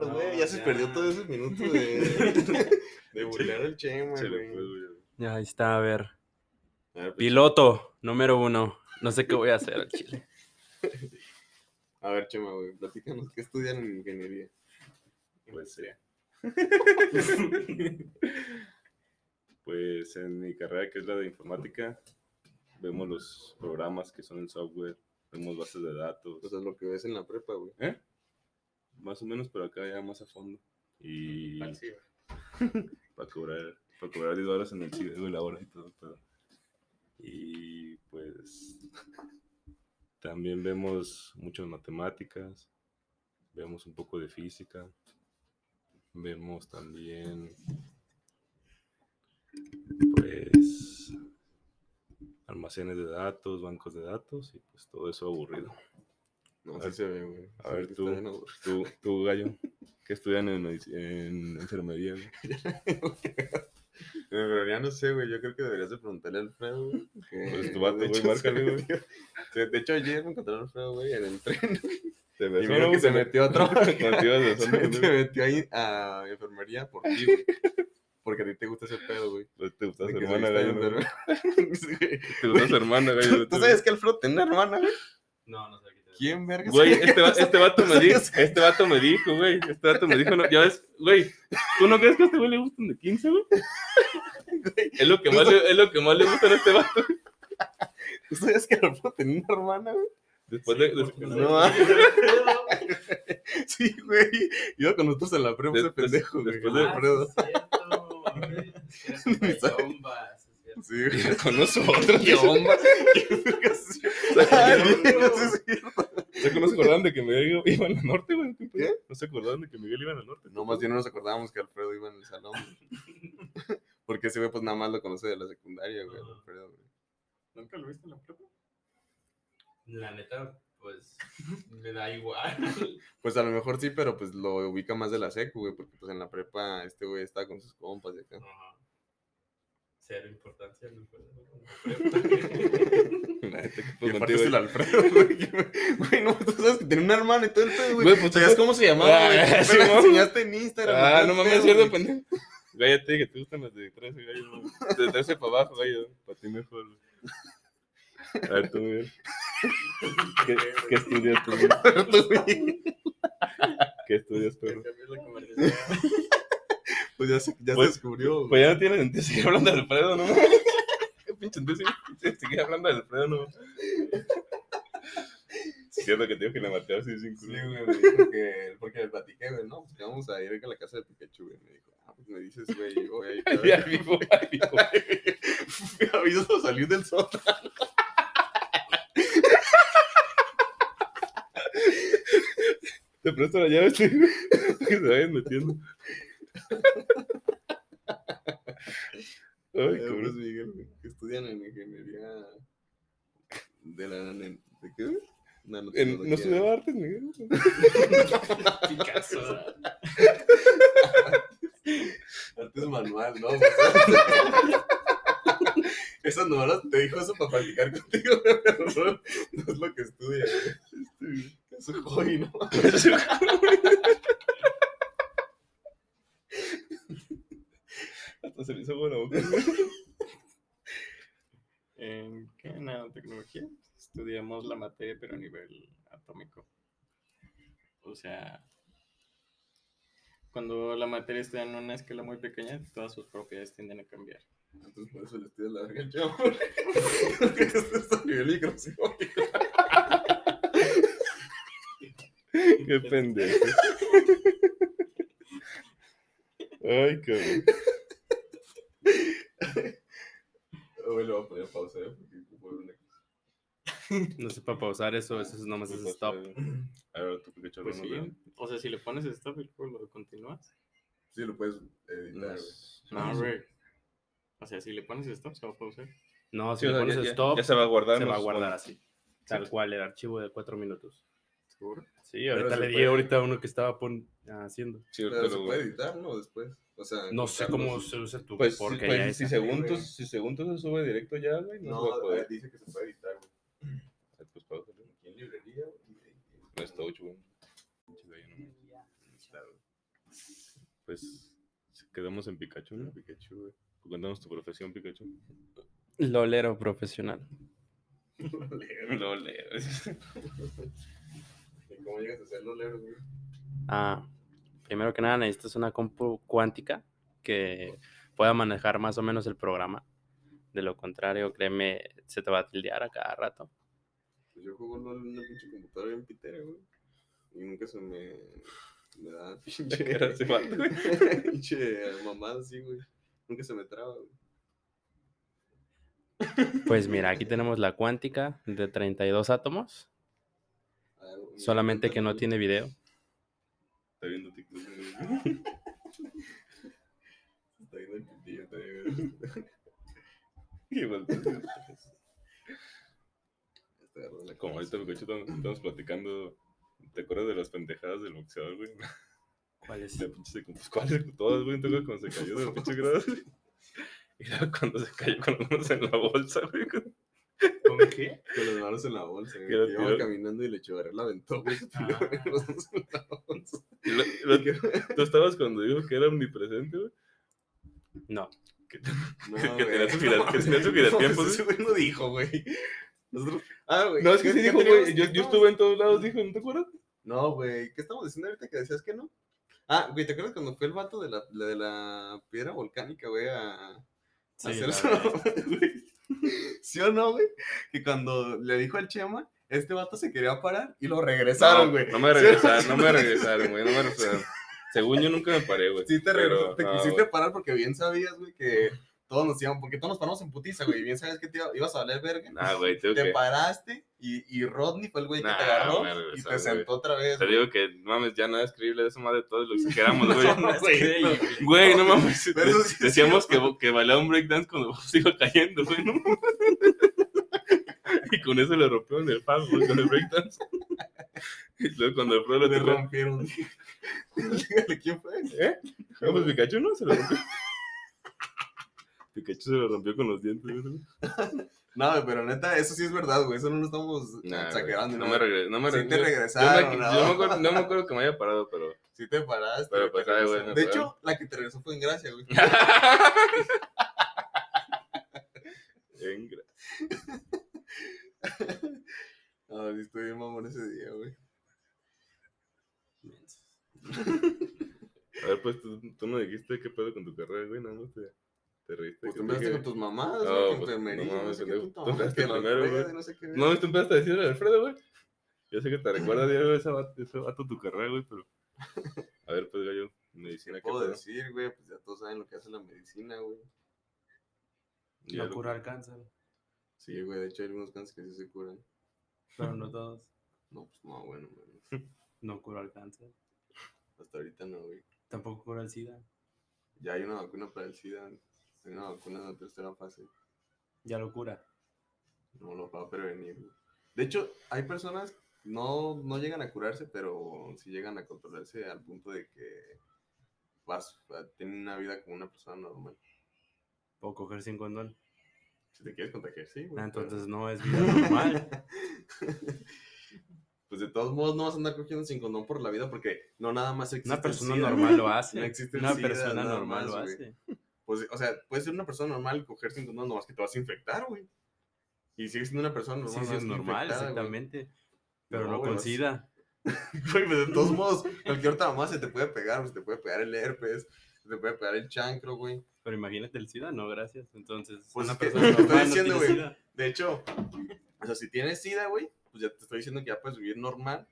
No, ya se perdió todo ese minuto de, de burlar al Chema, güey. Ya, ahí está, a ver. A ver, pues, Piloto, número uno. No sé qué voy a hacer al chile. A ver, Chema, güey, platícanos qué estudian en ingeniería. Pues sí. Pues en mi carrera, que es la de informática, vemos los programas que son el software, vemos bases de datos, Pues es lo que ves en la prepa, güey. ¿eh? Más o menos, pero acá ya más a fondo. Y para cobrar, para cobrar 10 dólares en el ciber, güey, la hora y todo, todo. Y pues también vemos muchas matemáticas, vemos un poco de física, vemos también pues almacenes de datos, bancos de datos y pues todo eso aburrido. No, A sí ver, se ve, güey. A Se ve ver tú, tú, tú gallo, que estudian en, enfermería. güey? En realidad no sé, güey. Yo creo que deberías de preguntarle a Alfredo, güey. Pues tu vato, de güey, hecho, márcale, se güey. se- De hecho, ayer me encontré a Alfredo, güey, en el tren. Te Y besó, vieron ¿no? que se metió a trabajar. Se metió, ahí a enfermería por ti, güey. Porque a ti te gusta ese pedo, güey. Pues Te gusta su hermana, gallo. Te gusta su hermana, gallo. ¿Tú sabes que Alfredo tiene una hermana, güey? No, no sé ¿Quién, verga? Güey, este, va- no este vato me dijo, este vato me dijo, güey, este vato me dijo, no, ya ves, güey, ¿tú no crees que a este güey le gustan de 15, güey? Es lo que más le, es lo que más le gusta a este vato. ¿Tú sabes que Alfredo tenía una hermana, güey? Después de, después, No, sí, güey. Iba con nosotros en la prepa ese Después- pendejo, güey. después de- Alfredo. Sí, güey. con nosotros. ¿Qué onda? ¿Qué acordaban de que Miguel iba, al norte, güey. ¿Qué pedo? ¿Qué? No se acordaban de que Miguel iba al norte. No, más bien no nos acordábamos que Alfredo iba en el salón. güey. Porque ese güey, pues nada más lo conoce de la secundaria, güey. Alfredo, güey. ¿Nunca lo viste en la prepa? La neta, pues, me da igual. Pues a lo mejor sí, pero pues lo ubica más de la secu, güey. Porque pues en la prepa este güey estaba con sus compas y acá. Ajá. Cero importancia. La neta, que Y pues aparte es el Alfredo, güey. Güey, no, tú sabes que tenía una hermana y todo el pedo, güey. Güey, pues, ¿Sabías tú- cómo se llamaba, güey? Ah, enseñaste en Instagram. Ah, no mames, cierto, güey. pendejo. Güey, ya te dije te gustan las de 13, gallo. De 13 para abajo, gallo. Para ti mejor, güey. A ver, tú, Miguel. ¿Qué, qué estudias, tú? güey? Tú, güey. ¿Qué estudias, perro? Pues ya se, ya Pues- se descubrió. Pues ya no tiene sentido seguir hablando de Alfredo, ¿no? Qué pinche sentido seguir- hablando de Alfredo, ¿no? Cierto que te digo que le maté así sin Sí, güey, me dijo que, porque le platiqué, güey, no, pues que vamos a ir a la casa de Pikachu, güey. Me dijo, ah, pues me dices, güey, y yo, güey, Ay, ya vivo, ya vivo. me aviso salir del sótano. Te presto la llave, que se vayan metiendo. Ay, pues Miguel, güey, que estudian en ingeniería de la, ¿de qué? En-. ¿No estudiaba artes, Miguel? Picasso. Artes manual, ¿no? Esas novelas te dijo eso para practicar contigo, pero no, no es lo que estudia, güey. Es un hobby, ¿no? Hasta se le hizo agua la boca. ¿En qué nanotecnología? Estudiamos la materia, pero a nivel atómico. O sea, cuando la materia está en una escala muy pequeña, todas sus propiedades tienden a cambiar. Entonces por eso le estudia la verga al chavo. Porque estás a nivel microscópico. Qué pendejo. Ay, cabrón. Güey, le voy a poner pausa, ¿eh? Porque una No sé para pausar eso, eso es nomás es stop. A ver, tú, Pues sí, o sea, si le pones stop y luego lo continúas. Sí, lo puedes editar, güey. No. O sea, si le pones stop, se va a pausar. No, si Sí, le pones ya- ya- stop, Ya se va a guardar. se va a guardar así. Tal cual, el archivo de cuatro minutos. ¿Seguro? Sí, ahorita le di puede. ahorita uno que estaba pon- haciendo. Sí, Pero ahorita se lo- puede editar, ¿no? Después. O sea, No sé cómo se usa tu Pues, sí, porquería pues, si, según tú, si según tú se sube directo ya, güey, no, se va a No, poder. dice que se puede editar, güey. Pues, pausale. Aquí en librería, güey. No es touch, güey. No. Pues quedamos en Pikachu, ¿no? Pikachu, güey. Cuéntanos tu profesión, Pikachu. Lolero profesional. Lolero. ¿Y cómo llegas a ser lolero, güey? Ah, primero que nada necesitas una compu cuántica que pueda manejar más o menos el programa. De lo contrario, créeme, se te va a tildear a cada rato. Pues yo juego en una pinche computadora bien pitera, güey. Y nunca se me, me da pinche. Pinche mamada así, güey. Nunca se me traba, güey. Pues mira, aquí tenemos la cuántica de 32 átomos, solamente que no tiene video. Está viendo TikTok. Está viendo el pitillo, está Está agarrando la Como ahorita, Pikachu, estamos, platicando. ¿Te acuerdas de las pendejadas del boxeador, güey? ¿Cuál es? De pinche pues, ¿Cuáles? Todas, güey. ¿Te acuerdas cuando se cayó de la pinche grada? Y luego cuando se cayó con manos en la bolsa, güey. con- ¿Con qué? Con las manos en la bolsa, güey. Que tiró. caminando y le Echeverría la aventó, Ah. lo- lo- ¿Tú estabas cuando dijo que era omnipresente, güey? No. Que, No, que tenía su que tenía su No, giratiempos, pues ese güey no dijo, güey. Nosotros... Ah, güey. No, es que ¿qué- sí dijo, güey. Yo, estuve en todos lados, dijo, ¿no te acuerdas? No, güey. ¿Qué estamos diciendo ahorita que decías que no? Ah, güey, ¿te acuerdas cuando fue el vato de la, la- de la piedra volcánica, güey, a, a Sí, hacer eso? ¿Sí o no, güey? Que cuando le dijo al Chema, este vato se quería parar y lo regresaron, güey. No me ¿Sí o regresaron, no me regresaron, güey. No me regresaron. Según yo nunca me paré, güey. Sí te Pero, te no, quisiste parar porque bien sabías, güey, que todos nos íbamos, porque todos nos paramos en putiza, güey, bien sabías que te iba- ibas a valer verga. Nah, güey, te que. paraste y, y Rodney fue el güey que te agarró y te güey. sentó otra vez. Te güey. digo que, no mames, ya nada es creíble eso más de todo lo exageramos, güey. No, güey, no. Güey, no mames. Sí Decíamos que, que bailaba un breakdance cuando iba cayendo, güey, ¿no? Y con eso le rompieron el güey, con el breakdance. Y luego cuando el pro lo Le rompieron. Dígale quién fue. ¿Eh? No, pues Pikachu no se lo rompió. Pikachu se lo rompió con los dientes, güey. No, güey, pero neta, eso sí es verdad, güey. Eso no lo estamos Nah, exagerando. güey, no me regresé. No me Sí regresé. te regresaron, Yo, me, ¿no? me acuerdo, no me acuerdo que me haya parado, pero. Sí te paraste. Pero güey, pues, ay, bueno, De pero- hecho, la que te regresó fue en gracia, güey. Venga. No, sí estoy bien mamón ese día, güey. A ver, pues tú, tú no dijiste qué pedo con tu carrera, güey, nada más te, te reíste. Pues que te- con tus mamás, No, con pues, enfermería, no no, sé qué que güey. no sé qué. No, tú empezaste a decirle a Alfredo, güey. Yo sé que te recuerda diario ese vato, ese vato tu carrera, güey, pero. A ver, pues, gallo, medicina, ¿Qué ¿qué puedo pedo? decir, güey? Pues ya todos saben lo que hace la medicina, güey. No lo- cura el cáncer, Sí, güey, de hecho hay algunos cánceres que sí se curan. pero no todos. No, pues no, bueno, güey. No cura el cáncer. Hasta ahorita no, güey. Tampoco cura el SIDA. Ya hay una vacuna para el SIDA. Hay una vacuna en la tercera fase. Ya lo cura. No lo va a prevenir, güey. De hecho, hay personas no, no llegan a curarse, pero sí llegan a controlarse al punto de que vas a tener una vida como una persona normal. Puedo coger sin condón. Si te quieres contagiar, sí, güey. Ah, pero- entonces no es vida normal. pues de todos modos no vas a andar cogiendo sin condón por la vida porque no nada más existe Una persona normal lo hace. No existe Una SIDA, persona normal más, lo güey. Pues, o sea, puedes ser una persona normal y coger sin condón, nomás que te vas a infectar, güey. Y sigues siendo una persona normal. Sí, sí, es normal, güey. exactamente. Pero No, con SIDA. Güey, pues de todos modos, cualquier otra mamá se te puede pegar, se te puede pegar el herpes, se te puede pegar el chancro, güey. Pero imagínate el SIDA, no, gracias. Entonces, Pues una persona estoy normal no diciendo, güey. SIDA. De hecho, o sea, si tienes SIDA, güey, pues ya te estoy diciendo que ya puedes vivir normal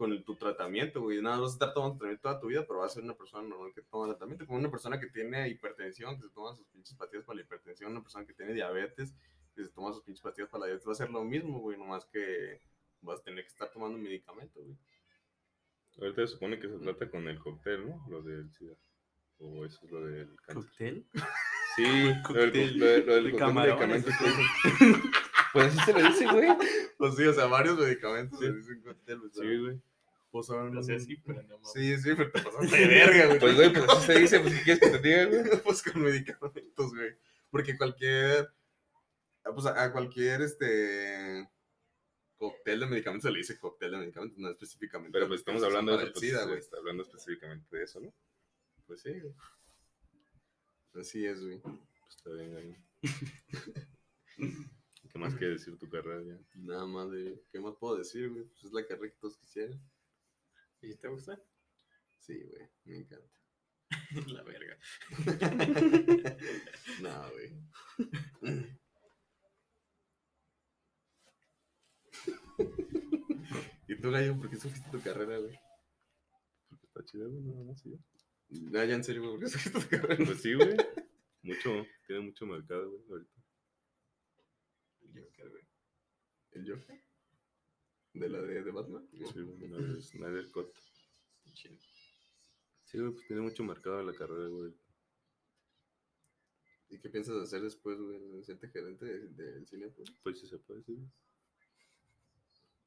con tu tratamiento, güey. Nada, vas a estar tomando tratamiento toda tu vida, pero vas a ser una persona normal que toma tratamiento, como una persona que tiene hipertensión, que se toma sus pinches pastillas para la hipertensión, una persona que tiene diabetes, que se toma sus pinches pastillas para la diabetes, va a ser lo mismo, güey, nomás que vas a tener que estar tomando medicamento, güey. Ahorita se supone que se trata con el cóctel, ¿no? Lo del SIDA. O eso es lo del cáncer. ¿Cóctel? Sí, lo del, Cóctel lo del- lo del de cóctel camarones. medicamentos. Pues así se le dice, güey. Pues sí, o sea, varios medicamentos Sí. se dicen cóctel, güey, Sí, güey. Pues son... No sé si, pero no mames. Sí, sí, pero te pasaste de verga, güey. Pues, güey, pues así se dice, pues, ¿qué quieres que te diga, güey? pues con medicamentos, güey. Porque cualquier, pues a, cualquier, este, cóctel de medicamentos se le dice cóctel de medicamentos, no específicamente. Pero pues estamos hablando de eso, pues, SIDA, se güey. está hablando específicamente de eso, ¿no? Pues sí, güey. Así es, güey. Pues está bien ahí. ¿Qué más que decir tu carrera ya? Nada más de. ¿Qué más puedo decir, güey? Pues es la carrera que todos quisieran. ¿Y te gusta? Sí, güey. Me encanta. La verga. No, güey. ¿Y tú, Gallo, por qué escogiste tu carrera, güey? Porque está chido, güey, nada más, sí. No, ya en serio, güey, ¿por qué escogiste tu carrera? Pues sí, güey. Mucho, tiene mucho mercado, güey, ahorita. El Joker, güey. ¿El Joker? ¿De la de, de Batman? Sí, Snyder Cut. Está chido. Sí, güey, pues tiene mucho mercado la carrera, güey. ¿Y qué piensas hacer después, güey? ¿Serte gerente de- del cine? Pues? Pues sí se puede, sí.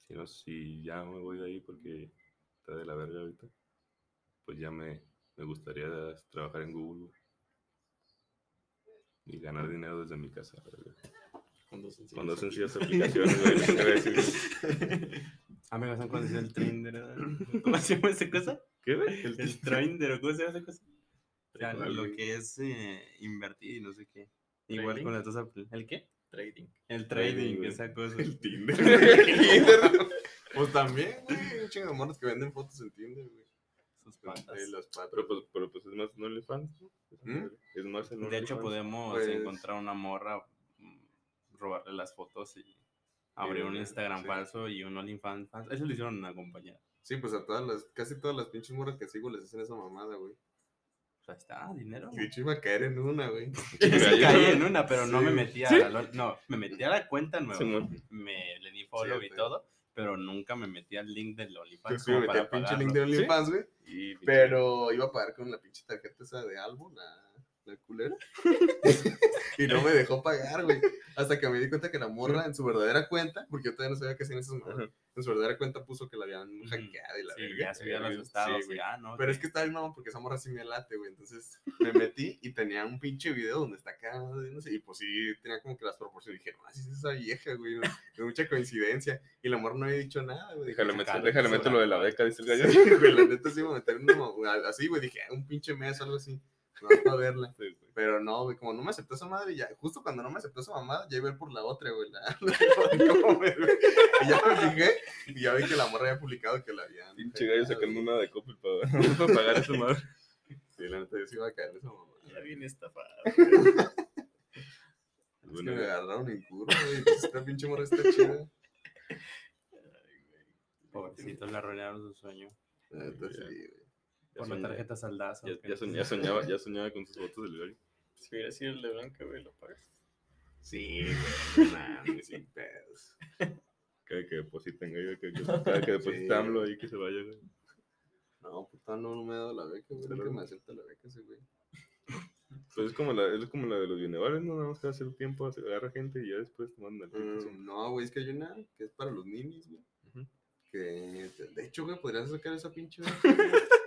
Si no, si ya me voy de ahí porque está de la verga ahorita, pues ya me, me gustaría trabajar en Google, güey. Y ganar dinero desde mi casa, la verga. Con dos sencillas. Con dos sencillas aplicaciones, lo. Ah, me vas a conocer el Trinder. ¿Cómo se llama esa cosa? ¿Qué, güey? El, Trinder, ¿o cómo se llama esa cosa? O sea, ¿Cuál, lo güey? que es eh, invertir y no sé qué. Igual con las dos ¿El qué? Trading. El Trading, trading, esa cosa. El Tinder. El Tinder. Pues también, güey. Un chingo de morros que venden fotos en Tinder, güey. Sus patas. Ahí las patas. Pero pues, pero pues es más en OnlyFans, ¿no? ¿Mm? Es más en De hecho, podemos Pues- encontrar una morra, robarle las fotos y abrir un Instagram sí. falso y un OnlyFans falso. Eso lo hicieron una compañía. Sí, pues a todas las, casi todas las pinches morras que sigo les hacen esa mamada, güey. O sea, está, dinero. Y de hecho iba a caer en una, güey. Yo sí caí en una, pero no Sí, me güey. metí a ¿Sí? la No, me metí a la cuenta nueva. Me le di follow Sí, y sí. todo, pero nunca me metí al link del Yo OnlyFans sí me metí al pinche pagarlo. link de OnlyFans, güey. Y, Pero iba a pagar con la pinche tarjeta esa de álbum, la, la culera. y no me dejó pagar, güey. Hasta que me di cuenta que la morra en su verdadera cuenta, porque yo todavía no sabía qué hacían esas morras, en su verdadera cuenta puso que la habían hackeado y la Sí, verga. ya subía los Sí, estados güey. y ah, no. Pero es que está bien, no, porque esa morra sí me late, güey. Entonces me metí y tenía un pinche video donde está acá, no sé, y pues sí, tenía como que las proporciones. Dije, no, así es esa vieja, güey. no, Es mucha coincidencia. Y la morra no había dicho nada, güey. Déjale, "Ah, meter, déjale eso meter da". lo de la beca, dice el gallo. Sí, güey, la neta sí iba a meter uno, así, güey. Dije, "Ah, un pinche mes o algo así. No, para verla. Sí. Pero no, güey, como no me aceptó esa madre, ya, justo cuando no me aceptó esa mamada, ya iba a ir por la otra, güey. La, la- ¿cómo me- y ya me fijé y ya vi que la morra había publicado que la habían. Pinche gallo sacando una de Coppel para, para pagar esa madre. Sí, la neta yo sí iba a caer esa mamada. Ya viene estafado. Es que Bueno, me agarraron en curva, güey. pues, Esta pinche morra está chida. Pobrecitos le arruinaron su sueño. La neta sí, güey. Ya Por la soñaba- tarjeta saldazo. Ya, ya soñ- ya soñaba, ya soñaba con sus fotos del gallo. Si hubiera sido el de Blanca, güey, lo pagas. Sí, güey. no sin pedos. Cada que depositen, gallo, que, que- que deposita Sí. AMLO ahí que se vaya, güey. No, puta, no, no me ha dado la beca, güey. Nunca me acepta la beca ese, güey. Pues es como la, es como la de los bienavales, ¿no? Nada más que hacer tiempo, hace- agarra gente y ya después te mandan. Mm, no, güey, es que hay una que es para los ninis, güey. Que, de hecho, güey, podrías sacar esa pinche.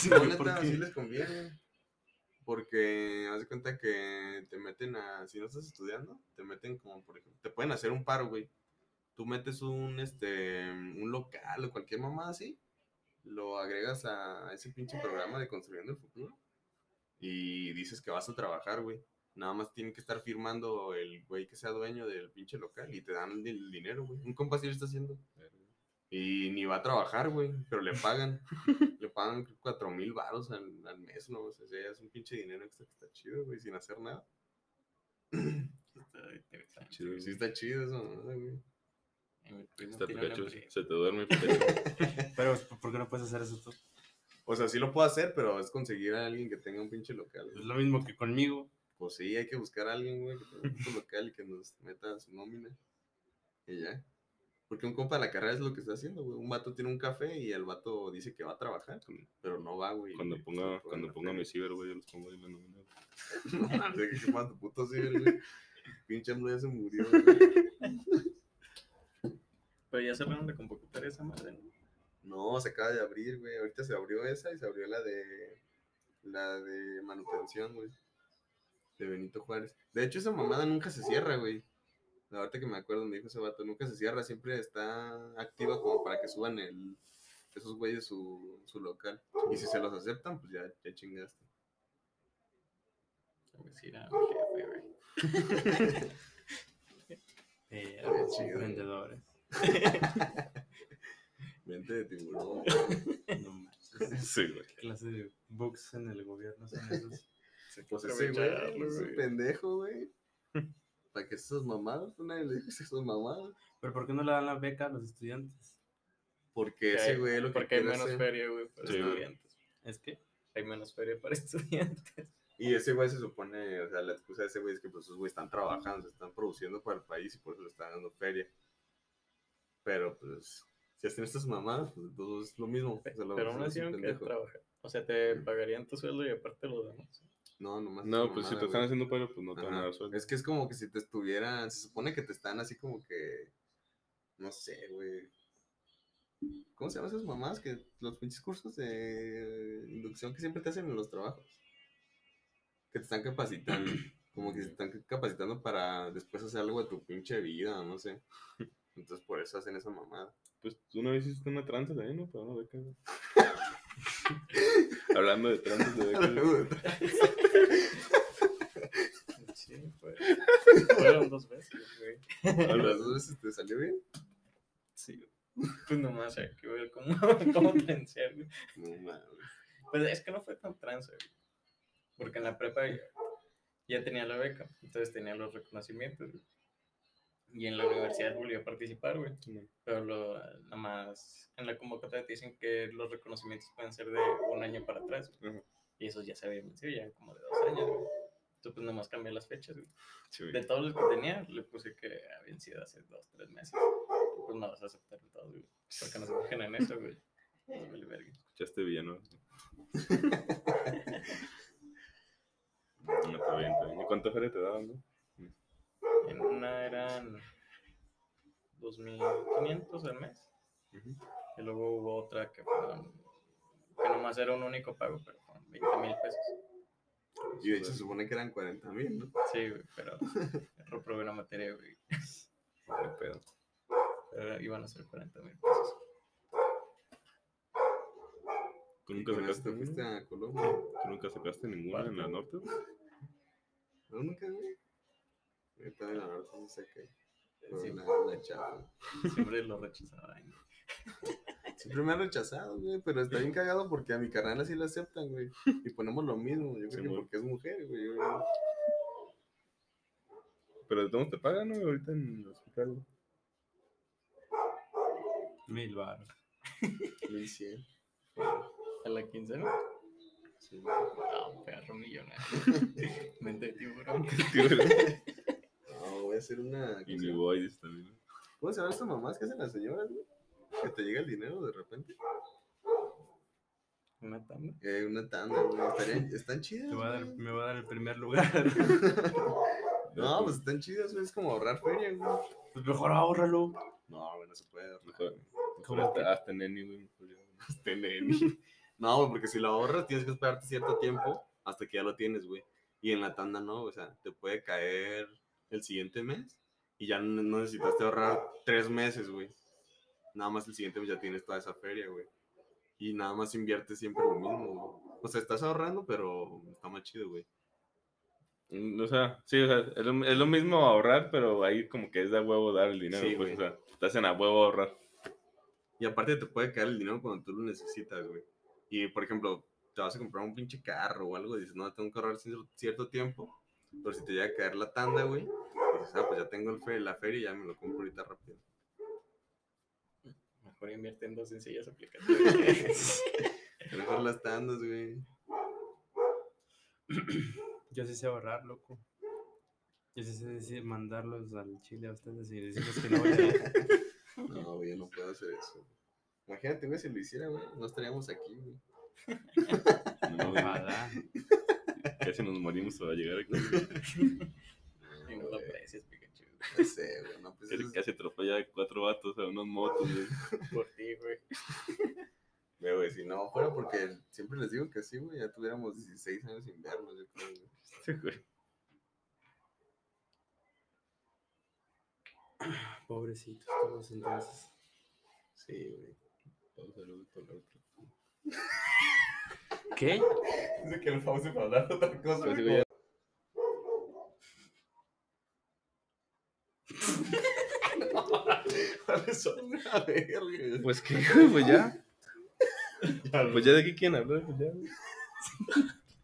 Sí, No, les conviene. Porque haz de cuenta que te meten a. Si no estás estudiando, te meten como, por ejemplo, te pueden hacer un paro, güey. Tú metes un, este, un local o cualquier mamá así, lo agregas a ese pinche programa de Construyendo el Futuro y dices que vas a trabajar, güey. Nada más tiene que estar firmando el güey que sea dueño del pinche local y te dan el dinero, güey. Un compa sí lo está haciendo. Y ni va a trabajar, güey, pero le pagan. pagan cuatro mil baros al, al mes, ¿no? O sea, ya es un pinche dinero extra que está chido, güey, sin hacer nada. Está interesante. Chido, Sí está chido eso, ¿no, güey? Primo Está Pikachu, se te duerme Pikachu. Pero, ¿por qué no puedes hacer eso tú? O sea, sí lo puedo hacer, pero es conseguir a alguien que tenga un pinche local. Es güey. lo mismo que conmigo. Pues sí, hay que buscar a alguien, güey, que tenga un pinche local y que nos meta su nómina. Y ya. Porque un compa de la carrera es lo que está haciendo, güey. Un vato tiene un café y el vato dice que va a trabajar, pero no va, güey. Cuando ponga, cuando ponga mi ciber, güey, yo los pongo ahí en la nómina. No mames, ¿qué más tu puto ciber, güey? Pinche AMLO ya se murió, güey. Pero ya cerraron la convocatoria esa madre, ¿no? No, se acaba de abrir, güey. Ahorita se abrió esa y se abrió la de. La de manutención, güey. De Benito Juárez. De hecho, esa mamada nunca se cierra, güey. La verdad que me acuerdo, me dijo ese vato, nunca se cierra, siempre está activa como para que suban el, esos güeyes su, su local. Y si se los aceptan, pues ya, ya chingaste. A mi jefe, güey. Eh, Qué chido. emprendedores. Mente de tiburón. No manches. Sí, güey. ¿Qué clase de bugs en el gobierno son esos? Pues ese güey, ese güey. pendejo, güey. ¿Para qué esas mamadas? Una le dijo esas mamadas. ¿Pero por qué no le dan la beca a los estudiantes? Porque Que ese güey lo que Porque hay menos hacer- feria, güey, para Sí, estudiantes. Es que Hay menos feria para estudiantes. Y ese güey se supone, o sea, la excusa de ese güey es que pues esos güeyes están trabajando, se están produciendo para el país y por eso le están dando feria. Pero pues, si hacen estas mamadas, pues todo es lo mismo. o sea, lo- Pero aún es así que pendejo. trabajar. O sea, te pagarían tu sueldo y aparte lo demás. No, nomás. No, pues si te están güey. haciendo paro, pues no te van a Ajá. dar sueldo. Es que es como que si te estuvieran, se supone que te están así como que, no sé, güey. ¿Cómo se llaman esas mamás? Que los pinches cursos de inducción que siempre te hacen en los trabajos. Que te están capacitando. Como que se están capacitando para después hacer algo de tu pinche vida, no sé. Entonces por eso hacen esa mamada. Pues una vez hiciste una tranza también, ¿no? Para una beca. Güey. Hablando de tranzas de beca. güey. Sí, pues. Fueron dos veces, güey. ¿A las dos veces te salió bien? Sí, güey. Pues nomás hay que ver cómo, cómo pensar, güey. No mames. Pues es que no fue tan trance, güey. Porque en la prepa ya, ya tenía la beca, entonces tenía los reconocimientos, güey. Y en la universidad volví a participar, güey. Pero lo, nada más en la convocatoria te dicen que los reconocimientos pueden ser de un año para atrás. Y esos ya se habían vencido, ya como de dos años, güey. Entonces, pues nomás cambié las fechas, güey. Sí, güey. De todos los que tenía, le puse que habían sido hace dos, tres meses. Pues no los aceptaron todos, güey. Porque no se fijan en eso, güey. Vale verga. Escuchaste villano. No, está bien, está bien. ¿Y cuánta feria te daban, no? En una eran 2.500 al mes. Ujú. Y luego hubo otra que fueron, que nomás era un único pago, pero fueron 20 mil pesos. Y de hecho se supone que eran 40 mil, ¿no? Sí, güey, pero reprobé la materia, güey. Qué pedo. Pero iban a ser 40 mil pesos. ¿Tú nunca sacaste te fuiste ninguna? a Colombia. ¿Tú nunca sacaste ninguna en la norte? güey? ¿No nunca, güey? Ahorita la norte no sé qué. Sí. Siempre lo rechazaban. güey. Siempre me han rechazado, güey, pero está bien cagado porque a mi carnal así la aceptan, güey. Y ponemos lo mismo, yo creo que güey. porque es mujer, güey. yo- Pero de todos te pagan, ¿no? Ahorita en el hospital. mil baros. 1100. A la quincena. Sí. Ah, un perro millonario. Mente de tiburón. No, a hacer una. y ¿Cómo se mi llama? boys también. ¿Cómo se llaman estas mamás que hacen las señoras, güey? Que te llega el dinero de repente. Una tanda. Eh, una tanda, güey. Estarían, están chidas. Te voy a dar, me voy a dar el primer lugar. No, pues están chidas, güey. Es como ahorrar feria, güey. pues mejor ahórralo. No, güey, no se puede. ahorrar, Mejor, güey. mejor ¿Cómo hasta, hasta neni, güey. Este neni. No, güey, porque si lo ahorras tienes que esperarte cierto tiempo hasta que ya lo tienes, güey. Y en la tanda no, o sea, te puede caer el siguiente mes y ya no necesitaste ahorrar tres meses, güey. Nada más el siguiente mes ya tienes toda esa feria, güey. Y nada más inviertes siempre lo mismo, güey. O sea, estás ahorrando, pero está más chido, güey. O sea, sí, o sea, es lo, es lo mismo ahorrar, pero ahí como que es de a huevo dar el dinero, Sí, pues, güey. o sea, te hacen a huevo ahorrar. Y aparte te puede caer el dinero cuando tú lo necesitas, güey. Y por ejemplo, te vas a comprar un pinche carro o algo y dices, no, tengo que ahorrar cier- cierto tiempo. Pero si te llega a caer la tanda, güey, dices, ah, pues ya tengo el fe- la feria y ya me lo compro ahorita rápido. Mejor invierte en dos sencillas aplicaciones. Mejor las tandas, güey. Yo sí sé ahorrar, loco. Yo sí sé decir, mandarlos al Chile a ustedes y decirles que no vayan. No, güey, yo no puedo hacer eso. Imagínate, güey, si lo hiciera, güey, no estaríamos aquí, güey. No, Ojalá. casi nos morimos para llegar aquí no aprecias, Pikachu. No sé, güey, no. Pues casi atropella a cuatro vatos a unos motos, güey. Por ti, güey. Pero, güey, si no fuera porque siempre les digo que sí, güey, ya tuviéramos 16 años sin vernos, yo creo, güey. Sí, güey. Pobrecitos todos entonces. Sí, güey. Pausa saludos por la otra. ¿Qué? Dice que el pause para hablar otra cosa. Pues pues que, pues ya. Pues ya de qué quieren hablar, pues ya.